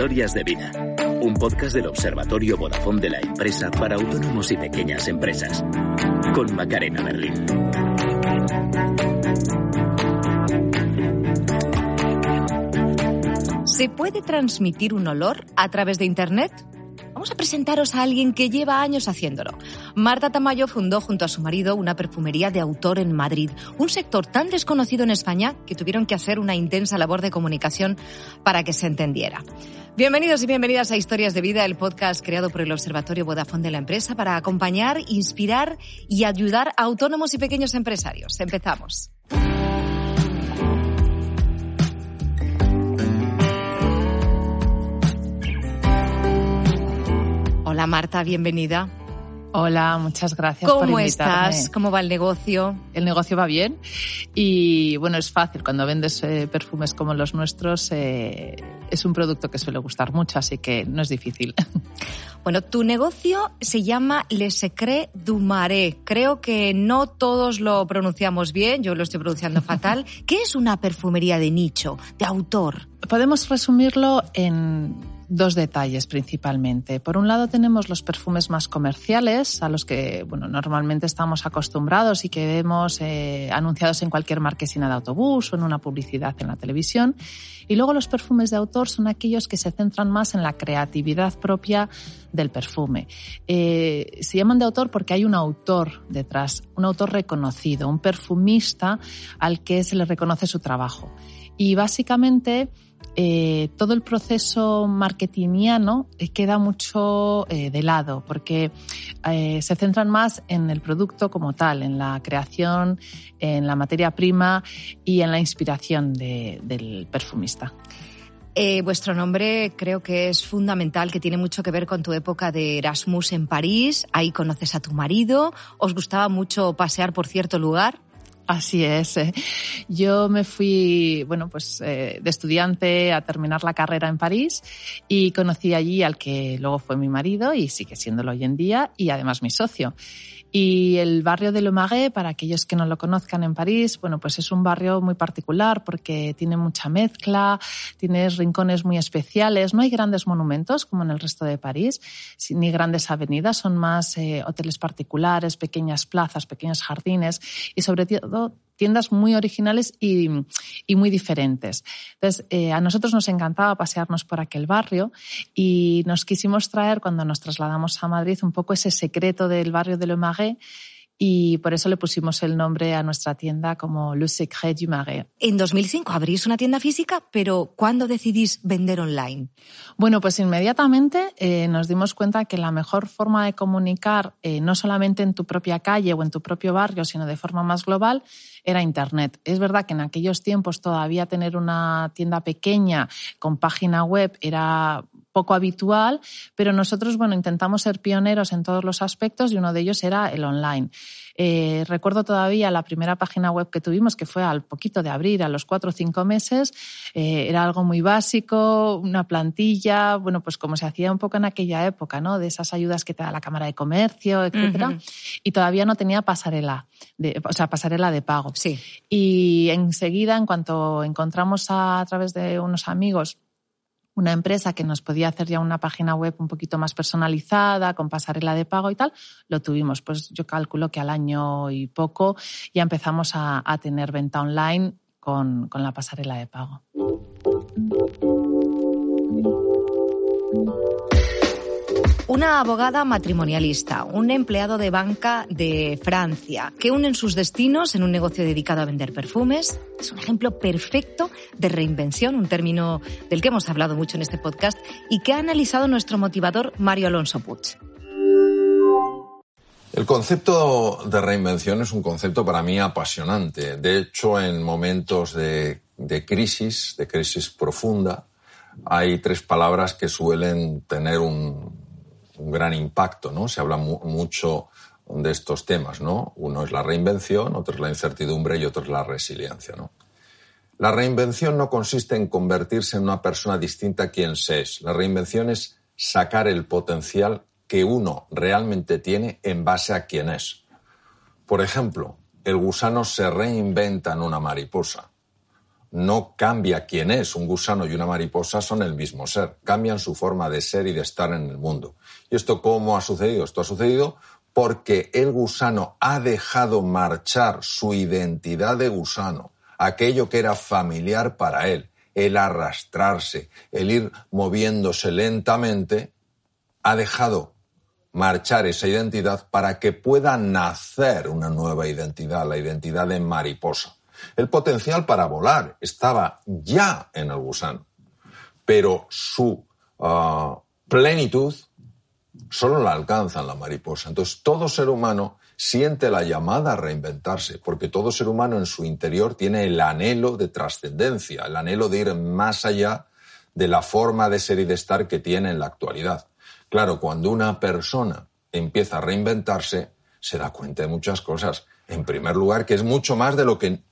Historias de Vida, un podcast del Observatorio Vodafone de la empresa para autónomos y pequeñas empresas, con Macarena Berlín. ¿Se puede transmitir un olor a través de Internet? Vamos a presentaros a alguien que lleva años haciéndolo. Marta Tamayo fundó junto a su marido una perfumería de autor en Madrid, un sector tan desconocido en España que tuvieron que hacer una intensa labor de comunicación para que se entendiera. Bienvenidos y bienvenidas a Historias de Vida, el podcast creado por el Observatorio Vodafone de la empresa para acompañar, inspirar y ayudar a autónomos y pequeños empresarios. Empezamos. Hola Marta, bienvenida. Hola, muchas gracias por ¿Cómo invitarme. estás? ¿Cómo va el negocio? El negocio va bien y bueno, es fácil. Cuando vendes eh, perfumes como los nuestros, eh, es un producto que suele gustar mucho, así que no es difícil. Bueno, tu negocio se llama Le Secret du Marais. Creo que no todos lo pronunciamos bien, yo lo estoy pronunciando fatal. ¿Qué es una perfumería de nicho, de autor? Podemos resumirlo en dos detalles principalmente. Por un lado tenemos los perfumes más comerciales, a los que bueno, normalmente estamos acostumbrados y que vemos eh, anunciados en cualquier marquesina de autobús o en una publicidad en la televisión. Y luego los perfumes de autor son aquellos que se centran más en la creatividad propia del perfume. Eh, se llaman de autor porque hay un autor detrás, un autor reconocido, un perfumista al que se le reconoce su trabajo. Y básicamente eh, todo el proceso marketingiano eh, queda mucho eh, de lado porque se centran más en el producto como tal, en la creación, en la materia prima y en la inspiración de, del perfumista. Vuestro nombre creo que es fundamental, que tiene mucho que ver con tu época de Erasmus en París. Ahí conoces a tu marido. ¿Os gustaba mucho pasear por cierto lugar? Así es. eh. Yo me fui, bueno, pues eh, de estudiante a terminar la carrera en París y conocí allí al que luego fue mi marido y sigue siéndolo hoy en día y además mi socio. Y el barrio de Marais, para aquellos que no lo conozcan en París, bueno, pues es un barrio muy particular porque tiene mucha mezcla, tiene rincones muy especiales, no hay grandes monumentos como en el resto de París, ni grandes avenidas, son más eh, hoteles particulares, pequeñas plazas, pequeños jardines y sobre todo tiendas muy originales y, muy diferentes. Entonces, eh, a nosotros nos encantaba pasearnos por aquel barrio y nos quisimos traer, cuando nos trasladamos a Madrid, un poco ese secreto del barrio de Le Marais y por eso le pusimos el nombre a nuestra tienda como Le Secret du Marais. En 2005 abrís una tienda física, pero ¿cuándo decidís vender online? Bueno, pues inmediatamente eh, nos dimos cuenta que la mejor forma de comunicar, eh, no solamente en tu propia calle o en tu propio barrio, sino de forma más global, era Internet. Es verdad que en aquellos tiempos todavía tener una tienda pequeña con página web era poco habitual, pero nosotros, bueno, intentamos ser pioneros en todos los aspectos y uno de ellos era el online. Eh, recuerdo todavía la primera página web que tuvimos, que fue al poquito de abrir, a los cuatro o cinco meses. Eh, era algo muy básico, una plantilla, bueno, pues como se hacía un poco en aquella época, ¿no? De esas ayudas que te da la Cámara de Comercio, etcétera. Y todavía no tenía pasarela, de, o sea, pasarela de pago. Sí. Y enseguida, en cuanto encontramos a, a través de unos amigos una empresa que nos podía hacer ya una página web un poquito más personalizada, con pasarela de pago y tal, lo tuvimos. Pues yo calculo que al año y poco ya empezamos a, a tener venta online con, con la pasarela de pago. Una abogada matrimonialista, un empleado de banca de Francia, que unen sus destinos en un negocio dedicado a vender perfumes. Es un ejemplo perfecto de reinvención, un término del que hemos hablado mucho en este podcast y que ha analizado nuestro motivador Mario Alonso Puig. El concepto de reinvención es un concepto para mí apasionante. De hecho, en momentos de, de crisis, de crisis profunda, hay tres palabras que suelen tener un, un gran impacto, ¿no? Se habla mu mucho de estos temas, ¿no? Uno es la reinvención, otro es la incertidumbre y otro es la resiliencia, ¿no? La reinvención no consiste en convertirse en una persona distinta a quien se es. La reinvención es sacar el potencial que uno realmente tiene en base a quién es. Por ejemplo, el gusano se reinventa en una mariposa no cambia quién es. Un gusano y una mariposa son el mismo ser. Cambian su forma de ser y de estar en el mundo. ¿Y esto cómo ha sucedido? Esto ha sucedido porque el gusano ha dejado marchar su identidad de gusano, aquello que era familiar para él, el arrastrarse, el ir moviéndose lentamente, ha dejado marchar esa identidad para que pueda nacer una nueva identidad, la identidad de mariposa. El potencial para volar estaba ya en el gusano, pero su ah, plenitud solo la alcanza en la mariposa. Entonces, todo ser humano siente la llamada a reinventarse, porque todo ser humano en su interior tiene el anhelo de trascendencia, el anhelo de ir más allá de la forma de ser y de estar que tiene en la actualidad. Claro, cuando una persona empieza a reinventarse, se da cuenta de muchas cosas. En primer lugar, que es mucho más de lo que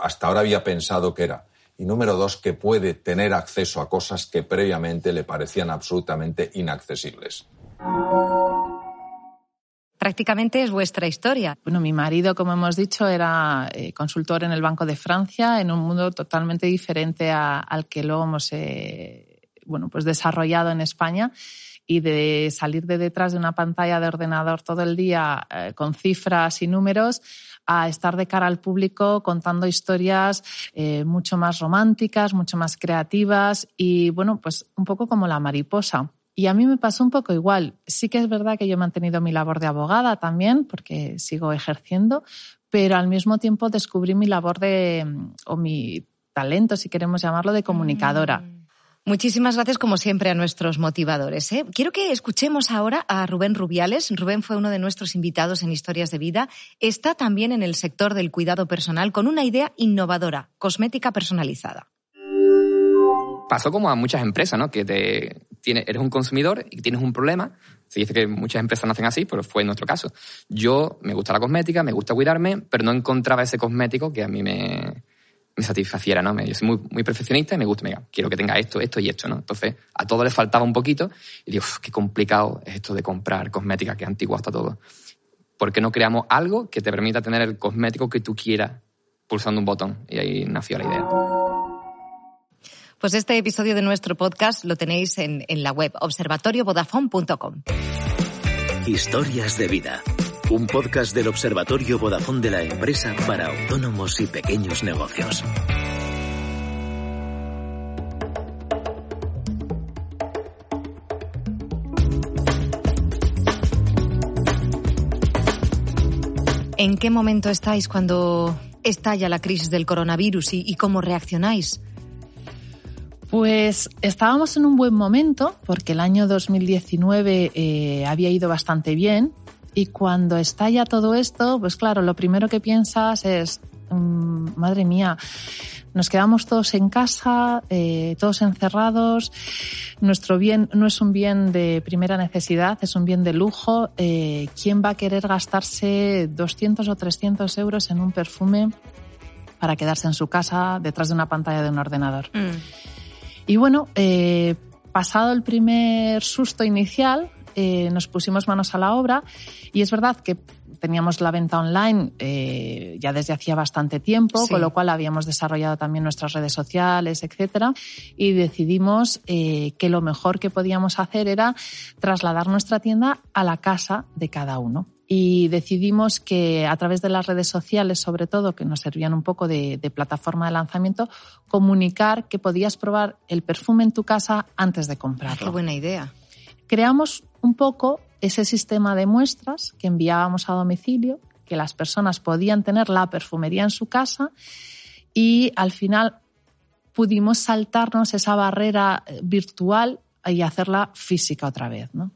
hasta ahora había pensado que era. Y número dos, que puede tener acceso a cosas que previamente le parecían absolutamente inaccesibles. Prácticamente es vuestra historia. Bueno, mi marido, como hemos dicho, era eh, consultor en el Banco de Francia, en un mundo totalmente diferente al que luego hemos eh, bueno, pues desarrollado en España y de salir de detrás de una pantalla de ordenador todo el día eh, con cifras y números a estar de cara al público contando historias eh, mucho más románticas, mucho más creativas y bueno, pues un poco como la mariposa. Y a mí me pasó un poco igual. Sí que es verdad que yo he mantenido mi labor de abogada también, porque sigo ejerciendo, pero al mismo tiempo descubrí mi labor de, o mi talento, si queremos llamarlo, de comunicadora. Mm. Muchísimas gracias, como siempre, a nuestros motivadores. ¿eh? Quiero que escuchemos ahora a Rubén Rubiales. Rubén fue uno de nuestros invitados en Historias de Vida. Está también en el sector del cuidado personal con una idea innovadora, cosmética personalizada. Pasó como a muchas empresas, ¿no? Que te, eres un consumidor y tienes un problema. Se dice que muchas empresas nacen así, pero fue nuestro caso. Yo me gusta la cosmética, me gusta cuidarme, pero no encontraba ese cosmético que a mí me, me satisfaciera, ¿no? Yo soy muy, muy perfeccionista y me gusta, mira, quiero que tenga esto, esto y esto, ¿no? Entonces, a todo le faltaba un poquito y digo, qué complicado es esto de comprar cosmética, que es antiguo hasta todo. ¿Por qué no creamos algo que te permita tener el cosmético que tú quieras pulsando un botón? Y ahí nació la idea. Pues este episodio de nuestro podcast lo tenéis en, en la web observatoriovodafone.com. Historias de vida un podcast del Observatorio Vodafone de la empresa para autónomos y pequeños negocios. ¿En qué momento estáis cuando estalla la crisis del coronavirus y, cómo reaccionáis? Pues estábamos en un buen momento porque el año 2019 eh, había ido bastante bien y cuando estalla todo esto, pues claro, lo primero que piensas es, mm, madre mía, nos quedamos todos en casa, eh, todos encerrados. Nuestro bien no es un bien de primera necesidad, es un bien de lujo. Eh, ¿Quién va a querer gastarse 200 o 300 euros en un perfume para quedarse en su casa detrás de una pantalla de un ordenador? Mm. Y bueno, eh, pasado el primer susto inicial, eh, nos pusimos manos a la obra y es verdad que teníamos la venta online eh, ya desde hacía bastante tiempo, con lo cual habíamos desarrollado también nuestras redes sociales, etcétera, y decidimos eh, que lo mejor que podíamos hacer era trasladar nuestra tienda a la casa de cada uno. Y decidimos que a través de las redes sociales, sobre todo, que nos servían un poco de, de plataforma de lanzamiento, comunicar que podías probar el perfume en tu casa antes de comprarlo. Qué buena idea creamos un poco ese sistema de muestras que enviábamos a domicilio, que las personas podían tener la perfumería en su casa y al final pudimos saltarnos esa barrera eh, virtual y hacerla física otra vez, ¿no?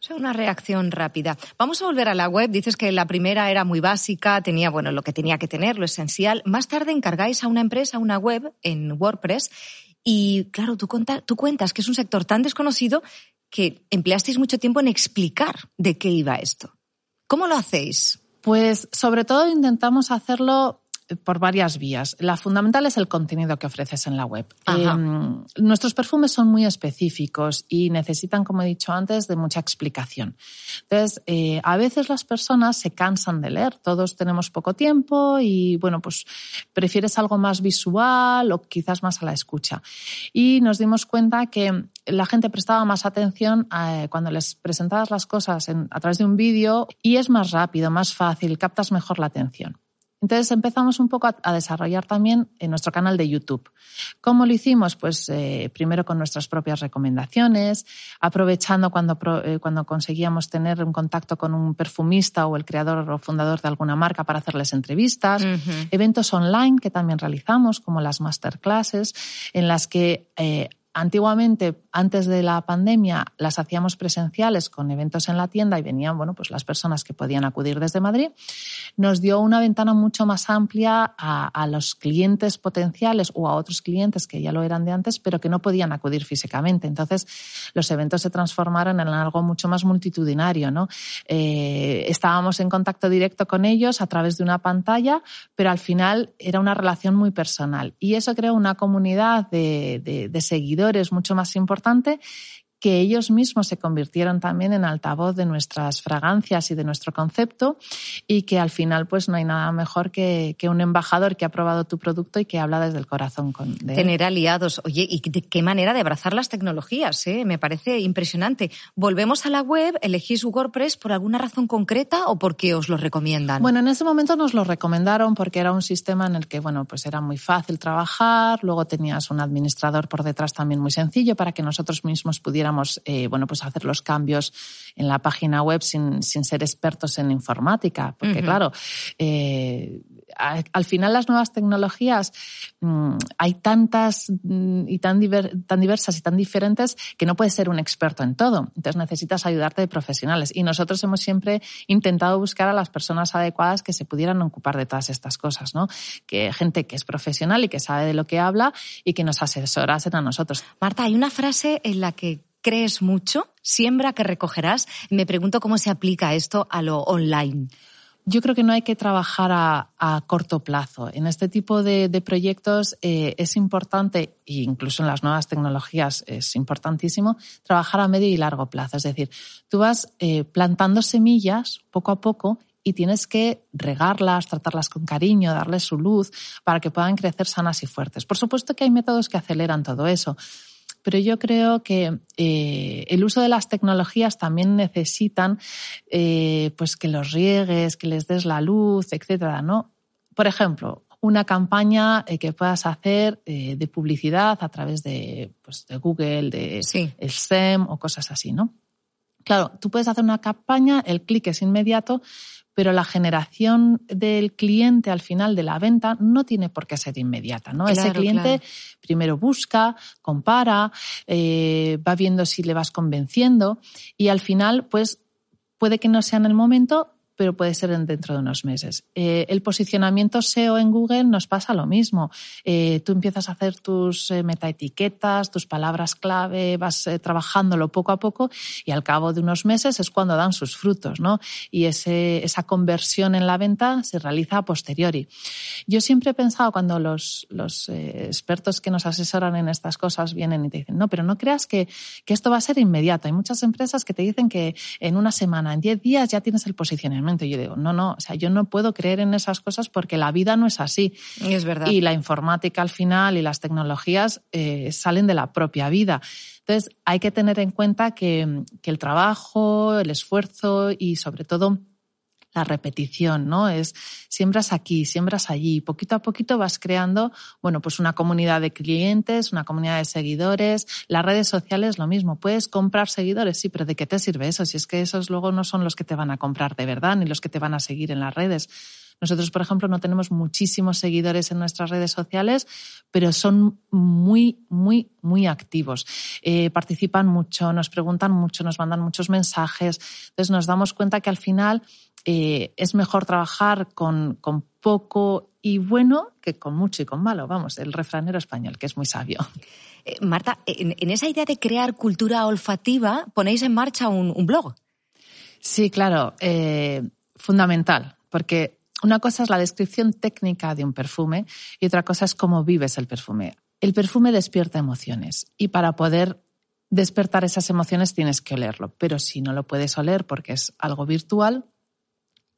O sea, una reacción rápida. Vamos a volver a la web. Dices que la primera era muy básica, tenía, bueno, lo que tenía que tener, lo esencial. Más tarde encargáis a una empresa una web en WordPress y, claro, tú, tú cuentas que es un sector tan desconocido que empleasteis mucho tiempo en explicar de qué iba esto. ¿Cómo lo hacéis? Pues sobre todo intentamos hacerlo por varias vías. La fundamental es el contenido que ofreces en la web. Em, nuestros perfumes son muy específicos y necesitan, como he dicho antes, de mucha explicación. Entonces, eh, a veces las personas se cansan de leer. Todos tenemos poco tiempo y, bueno, pues prefieres algo más visual o quizás más a la escucha. Y nos dimos cuenta que la gente prestaba más atención eh, cuando les presentabas las cosas a través de un vídeo y es más rápido, más fácil, captas mejor la atención. Entonces empezamos un poco a, desarrollar también en nuestro canal de YouTube. ¿Cómo lo hicimos? Pues eh, primero con nuestras propias recomendaciones, aprovechando cuando, eh, cuando conseguíamos tener un contacto con un perfumista o el creador o fundador de alguna marca para hacerles entrevistas, eventos online que también realizamos, como las masterclasses, en las que Antiguamente, antes de la pandemia, las hacíamos presenciales con eventos en la tienda y venían, bueno, pues las personas que podían acudir desde Madrid. Nos dio una ventana mucho más amplia a, los clientes potenciales o a otros clientes que ya lo eran de antes, pero que no podían acudir físicamente. Entonces, los eventos se transformaron en algo mucho más multitudinario, ¿no? Eh, estábamos en contacto directo con ellos a través de una pantalla, pero al final era una relación muy personal. Y eso creó una comunidad de, de seguidores es mucho más importante que ellos mismos se convirtieron también en altavoz de nuestras fragancias y de nuestro concepto y que al final pues no hay nada mejor que, un embajador que ha probado tu producto y que habla desde el corazón. Con, Tener aliados. Oye, ¿y de qué manera de abrazar las tecnologías? Eh? Me parece impresionante. ¿Volvemos a la web? ¿Elegís WordPress por alguna razón concreta o porque os lo recomiendan? Bueno, en ese momento nos lo recomendaron porque era un sistema en el que, bueno, pues era muy fácil trabajar, luego tenías un administrador por detrás también muy sencillo para que nosotros mismos pudiéramos eh, bueno, pues hacer los cambios en la página web sin, ser expertos en informática. Porque, claro, eh, al final las nuevas tecnologías mm, hay tantas mm, y tan, tan diversas y tan diferentes que no puedes ser un experto en todo. Entonces necesitas ayudarte de profesionales. Y nosotros hemos siempre intentado buscar a las personas adecuadas que se pudieran ocupar de todas estas cosas, ¿no? Que gente que es profesional y que sabe de lo que habla y que nos asesorasen a nosotros. Marta, hay una frase en la que crees mucho, siembra que recogerás. Me pregunto cómo se aplica esto a lo online. Yo creo que no hay que trabajar a, corto plazo. En este tipo de, proyectos eh, es importante, e incluso en las nuevas tecnologías es importantísimo, trabajar a medio y largo plazo. Es decir, tú vas eh, plantando semillas poco a poco y tienes que regarlas, tratarlas con cariño, darles su luz para que puedan crecer sanas y fuertes. Por supuesto que hay métodos que aceleran todo eso, pero yo creo que eh, el uso de las tecnologías también necesitan eh, pues que los riegues, que les des la luz, etcétera, ¿no? Por ejemplo, una campaña eh, que puedas hacer de publicidad a través de, pues, de Google, de el SEM o cosas así, ¿no? Claro, tú puedes hacer una campaña, el clic es inmediato, pero la generación del cliente al final de la venta no tiene por qué ser inmediata, ¿no? Ese cliente primero busca, compara, eh, va viendo si le vas convenciendo y al final, pues puede que no sea en el momento, pero puede ser dentro de unos meses. Eh, el posicionamiento SEO en Google nos pasa lo mismo. Eh, tú empiezas a hacer tus eh, metaetiquetas, tus palabras clave, vas trabajándolo poco a poco y al cabo de unos meses es cuando dan sus frutos, ¿no? Y esa conversión en la venta se realiza a posteriori. Yo siempre he pensado cuando los, expertos que nos asesoran en estas cosas vienen y te dicen, no, pero no creas que, que esto va a ser inmediato. Hay muchas empresas que te dicen que en una semana, en diez días ya tienes el posicionamiento yo digo, no, no, o sea, yo no puedo creer en esas cosas porque la vida no es así. Es verdad. Y la informática al final y las tecnologías eh, salen de la propia vida. Entonces, hay que tener en cuenta que, que el trabajo, el esfuerzo y sobre todo la repetición, ¿no? Es siembras aquí, siembras allí, poquito a poquito vas creando, bueno, pues una comunidad de clientes, una comunidad de seguidores, las redes sociales lo mismo, puedes comprar seguidores, sí, pero ¿de qué te sirve eso? Si es que esos luego no son los que te van a comprar de verdad, ni los que te van a seguir en las redes. Nosotros, por ejemplo, no tenemos muchísimos seguidores en nuestras redes sociales, pero son muy, muy, muy activos. Eh, participan mucho, nos preguntan mucho, nos mandan muchos mensajes. Entonces nos damos cuenta que al final eh, es mejor trabajar con, con poco y bueno que con mucho y con malo. Vamos, el refranero español, que es muy sabio. Eh, Marta, en, esa idea de crear cultura olfativa, ponéis en marcha un, blog. Sí, claro, fundamental, porque una cosa es la descripción técnica de un perfume y otra cosa es cómo vives el perfume. El perfume despierta emociones y para poder despertar esas emociones tienes que olerlo, pero si no lo puedes oler porque es algo virtual,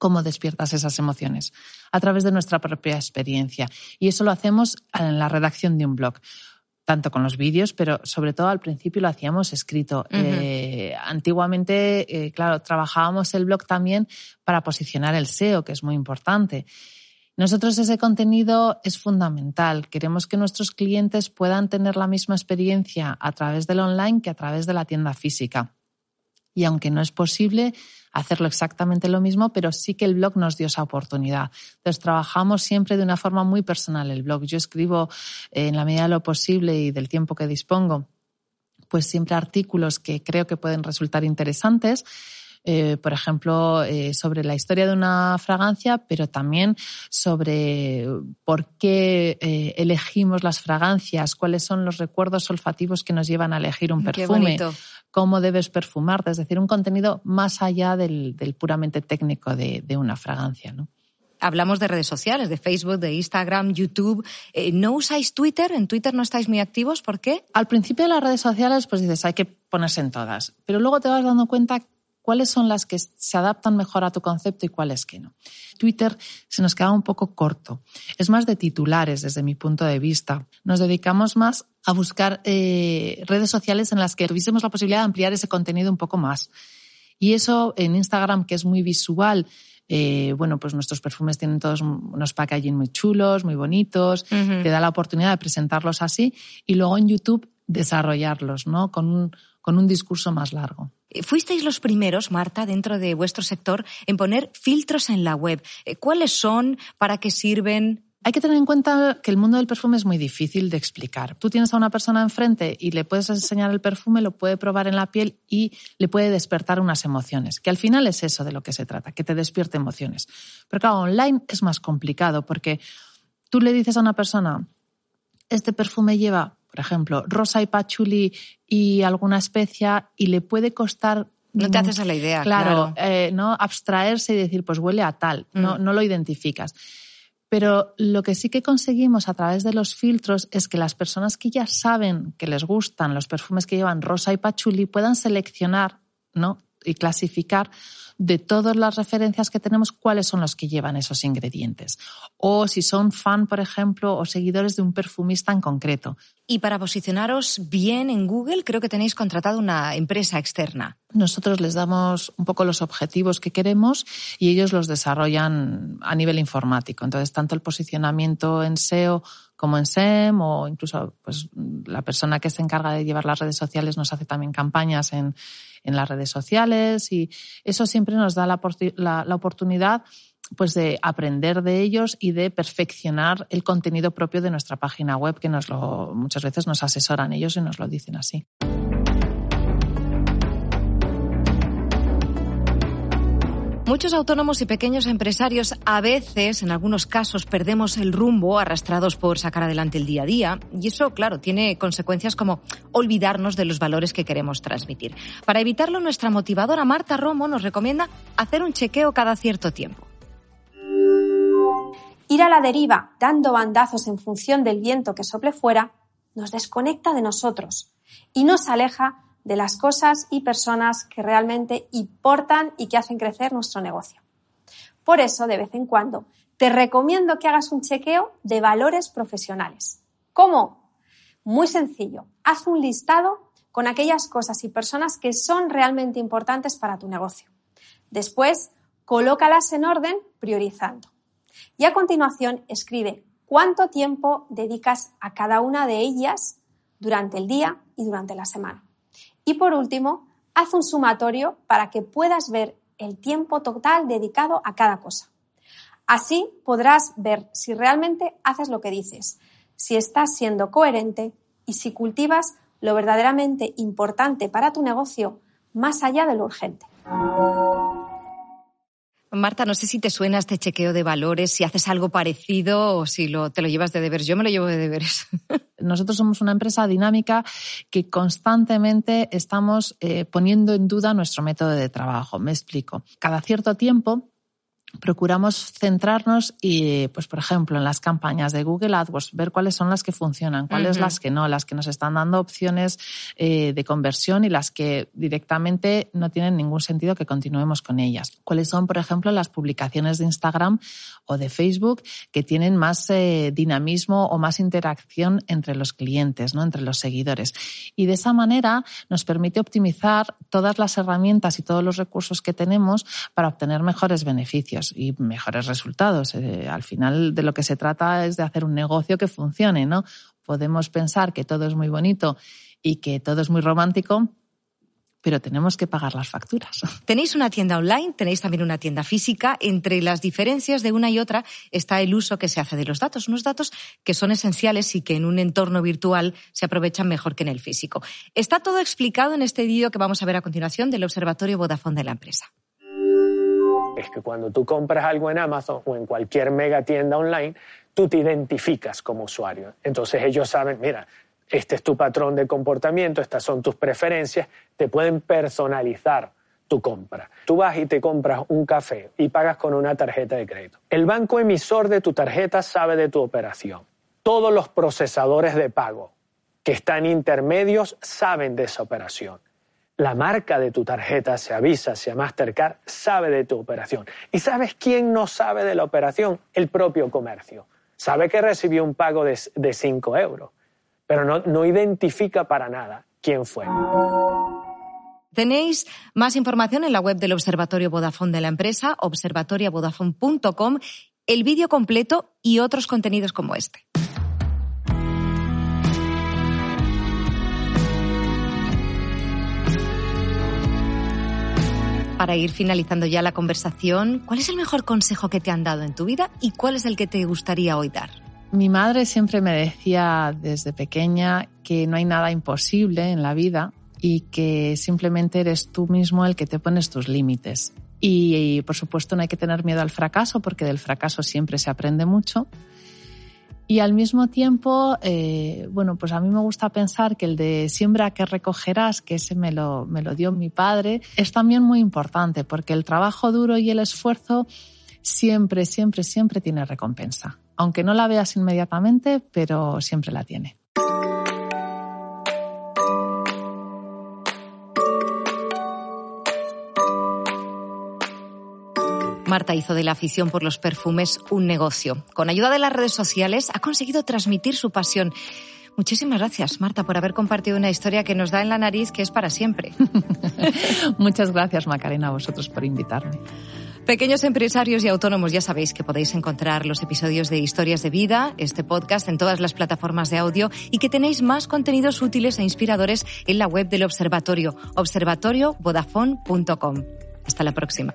¿cómo despiertas esas emociones? A través de nuestra propia experiencia. Y eso lo hacemos en la redacción de un blog tanto con los vídeos, pero sobre todo al principio lo hacíamos escrito. Eh, antiguamente, eh, claro, trabajábamos el blog también para posicionar el SEO, que es muy importante. Nosotros ese contenido es fundamental. Queremos que nuestros clientes puedan tener la misma experiencia a través del online que a través de la tienda física. Y aunque no es posible, hacerlo exactamente lo mismo, pero sí que el blog nos dio esa oportunidad. Entonces, trabajamos siempre de una forma muy personal el blog. Yo escribo eh, en la medida de lo posible y del tiempo que dispongo, pues siempre artículos que creo que pueden resultar interesantes. Eh, por ejemplo, eh, sobre la historia de una fragancia, pero también sobre por qué elegimos las fragancias, cuáles son los recuerdos olfativos que nos llevan a elegir un perfume, cómo debes perfumarte, es decir, un contenido más allá del, puramente técnico de, una fragancia. ¿no? Hablamos de redes sociales, de Facebook, de Instagram, YouTube. Eh, ¿No usáis Twitter? ¿En Twitter no estáis muy activos? ¿Por qué? Al principio de las redes sociales, pues dices, hay que ponerse en todas. Pero luego te vas dando cuenta cuáles son las que se adaptan mejor a tu concepto y cuáles que no. Twitter se nos queda un poco corto. Es más de titulares desde mi punto de vista. Nos dedicamos más a buscar eh, redes sociales en las que tuviésemos la posibilidad de ampliar ese contenido un poco más. Y eso en Instagram, que es muy visual, eh, bueno, pues nuestros perfumes tienen todos unos packaging muy chulos, muy bonitos, te da la oportunidad de presentarlos así y luego en YouTube desarrollarlos, ¿no? Con un, con un discurso más largo. Fuisteis los primeros, Marta, dentro de vuestro sector, en poner filtros en la web. Eh, ¿Cuáles son? ¿Para qué sirven? Hay que tener en cuenta que el mundo del perfume es muy difícil de explicar. Tú tienes a una persona enfrente y le puedes enseñar el perfume, lo puede probar en la piel y le puede despertar unas emociones, que al final es eso de lo que se trata, que te despierte emociones. Pero claro, online es más complicado porque tú le dices a una persona, este perfume lleva por ejemplo, rosa y pachuli y alguna especia y le puede costar no te haces a la idea. Claro, eh, ¿no? Abstraerse y decir, pues huele a tal, no, mm. no lo identificas. Pero lo que sí que conseguimos a través de los filtros es que las personas que ya saben que les gustan los perfumes que llevan rosa y pachuli puedan seleccionar ¿no? Y clasificar de todas las referencias que tenemos cuáles son los que llevan esos ingredientes. O si son fan, por ejemplo, o seguidores de un perfumista en concreto. Y para posicionaros bien en Google, creo que tenéis contratado una empresa externa. Nosotros les damos un poco los objetivos que queremos y ellos los desarrollan a nivel informático. Entonces, tanto el posicionamiento en SEO como en SEM o incluso pues, la persona que se encarga de llevar las redes sociales nos hace también campañas en, en las redes sociales y eso siempre nos da la, la, oportunidad pues de aprender de ellos y de perfeccionar el contenido propio de nuestra página web que nos lo, muchas veces nos asesoran ellos y nos lo dicen así. Muchos autónomos y pequeños empresarios a veces, en algunos casos, perdemos el rumbo arrastrados por sacar adelante el día a día y eso, claro, tiene consecuencias como olvidarnos de los valores que queremos transmitir. Para evitarlo, nuestra motivadora Marta Romo nos recomienda hacer un chequeo cada cierto tiempo. Ir a la deriva, dando bandazos en función del viento que sople fuera, nos desconecta de nosotros y nos aleja de las cosas y personas que realmente importan y que hacen crecer nuestro negocio. Por eso, de vez en cuando, te recomiendo que hagas un chequeo de valores profesionales. ¿Cómo? Muy sencillo. Haz un listado con aquellas cosas y personas que son realmente importantes para tu negocio. Después, colócalas en orden priorizando. Y a continuación, escribe cuánto tiempo dedicas a cada una de ellas durante el día y durante la semana. Y por último, haz un sumatorio para que puedas ver el tiempo total dedicado a cada cosa. Así podrás ver si realmente haces lo que dices, si estás siendo coherente y si cultivas lo verdaderamente importante para tu negocio más allá de lo urgente. Marta, no sé si te suena este chequeo de valores, si haces algo parecido o si lo, te lo llevas de deberes. Yo me lo llevo de deberes. Nosotros somos una empresa dinámica que constantemente estamos eh, poniendo en duda nuestro método de trabajo. Me explico. Cada cierto tiempo procuramos centrarnos y, pues, por ejemplo, en las campañas de Google AdWords, ver cuáles son las que funcionan, cuáles las que no, las que nos están dando opciones eh, de conversión y las que directamente no tienen ningún sentido que continuemos con ellas. Cuáles son, por ejemplo, las publicaciones de Instagram o de Facebook que tienen más eh, dinamismo o más interacción entre los clientes, ¿no? entre los seguidores. Y de esa manera nos permite optimizar todas las herramientas y todos los recursos que tenemos para obtener mejores beneficios y mejores resultados. Eh, al final de lo que se trata es de hacer un negocio que funcione, ¿no? Podemos pensar que todo es muy bonito y que todo es muy romántico, pero tenemos que pagar las facturas. Tenéis una tienda online, tenéis también una tienda física. Entre las diferencias de una y otra está el uso que se hace de los datos, unos datos que son esenciales y que en un entorno virtual se aprovechan mejor que en el físico. Está todo explicado en este vídeo que vamos a ver a continuación del Observatorio Vodafone de la empresa es que cuando tú compras algo en Amazon o en cualquier mega tienda online, tú te identificas como usuario. Entonces ellos saben, mira, este es tu patrón de comportamiento, estas son tus preferencias, te pueden personalizar tu compra. Tú vas y te compras un café y pagas con una tarjeta de crédito. El banco emisor de tu tarjeta sabe de tu operación. Todos los procesadores de pago que están intermedios saben de esa operación la marca de tu tarjeta, se avisa, sea Mastercard, sabe de tu operación. ¿Y sabes quién no sabe de la operación? El propio comercio. Sabe que recibió un pago de 5 euros, pero no, no identifica para nada quién fue. Tenéis más información en la web del Observatorio Vodafone de la empresa, observatoriavodafone.com, el vídeo completo y otros contenidos como este. Para ir finalizando ya la conversación, ¿cuál es el mejor consejo que te han dado en tu vida y cuál es el que te gustaría hoy dar? Mi madre siempre me decía desde pequeña que no hay nada imposible en la vida y que simplemente eres tú mismo el que te pones tus límites. Y, por supuesto no hay que tener miedo al fracaso porque del fracaso siempre se aprende mucho y al mismo tiempo, eh, bueno, pues a mí me gusta pensar que el de siembra que recogerás, que ese me lo, me lo dio mi padre, es también muy importante porque el trabajo duro y el esfuerzo siempre, siempre, siempre tiene recompensa. Aunque no la veas inmediatamente, pero siempre la tiene. Marta hizo de la afición por los perfumes un negocio. Con ayuda de las redes sociales ha conseguido transmitir su pasión. Muchísimas gracias, Marta, por haber compartido una historia que nos da en la nariz que es para siempre. Muchas gracias, Macarena, a vosotros por invitarme. Pequeños empresarios y autónomos, ya sabéis que podéis encontrar los episodios de Historias de Vida, este podcast, en todas las plataformas de audio y que tenéis más contenidos útiles e inspiradores en la web del observatorio, observatoriovodafone.com. Hasta la próxima.